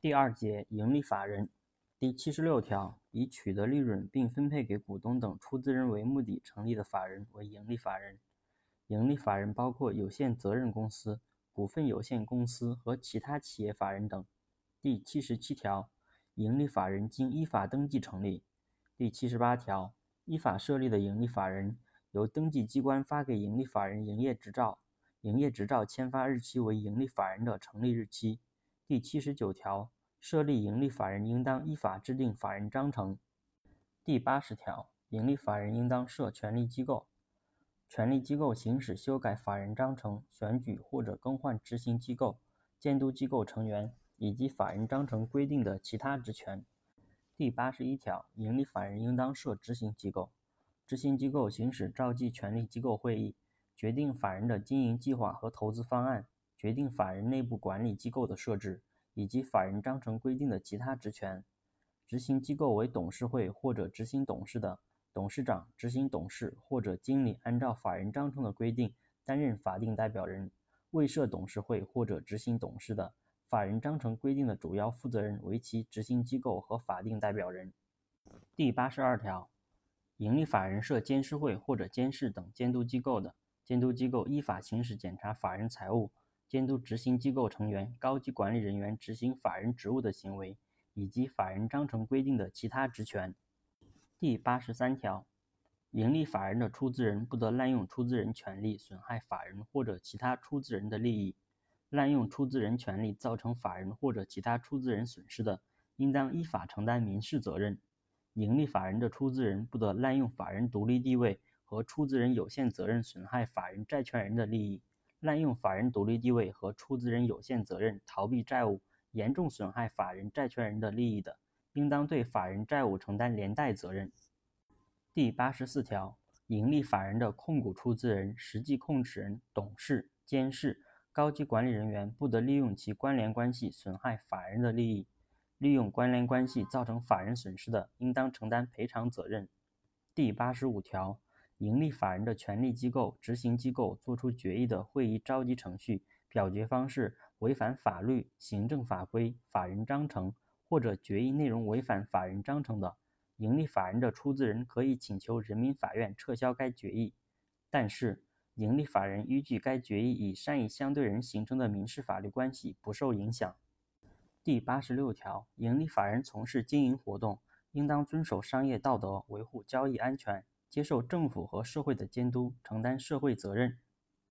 第二节盈利法人第七十六条，以取得利润并分配给股东等出资人为目的成立的法人为盈利法人。盈利法人包括有限责任公司、股份有限公司和其他企业法人等。第七十七条，盈利法人经依法登记成立。第七十八条，依法设立的盈利法人由登记机关发给盈利法人营业执照，营业执照签发日期为盈利法人的成立日期。第七十九条，设立营利法人应当依法制定法人章程。第八十条，营利法人应当设权力机构，权力机构行使修改法人章程、选举或者更换执行机构、监督机构成员以及法人章程规定的其他职权。第八十一条，营利法人应当设执行机构，执行机构行使召集权力机构会议，决定法人的经营计划和投资方案。决定法人内部管理机构的设置以及法人章程规定的其他职权。执行机构为董事会或者执行董事的董事长、执行董事或者经理，按照法人章程的规定担任法定代表人。未设董事会或者执行董事的，法人章程规定的主要负责人为其执行机构和法定代表人。第八十二条，盈利法人设监事会或者监事等监督机构的，监督机构依法行使检查法人财务。监督执行机构成员、高级管理人员执行法人职务的行为，以及法人章程规定的其他职权。第八十三条，盈利法人的出资人不得滥用出资人权利损害法人或者其他出资人的利益。滥用出资人权利造成法人或者其他出资人损失的，应当依法承担民事责任。盈利法人的出资人不得滥用法人独立地位和出资人有限责任损害法人债权人的利益。滥用法人独立地位和出资人有限责任逃避债务，严重损害法人债权人的利益的，应当对法人债务承担连带责任。第八十四条，盈利法人的控股出资人、实际控制人、董事、监事、高级管理人员不得利用其关联关系损害法人的利益，利用关联关系造成法人损失的，应当承担赔偿责任。第八十五条。营利法人的权力机构、执行机构作出决议的会议召集程序、表决方式违反法律、行政法规、法人章程，或者决议内容违反法人章程的，营利法人的出资人可以请求人民法院撤销该决议，但是营利法人依据该决议与善意相对人形成的民事法律关系不受影响。第八十六条，营利法人从事经营活动，应当遵守商业道德，维护交易安全。接受政府和社会的监督，承担社会责任。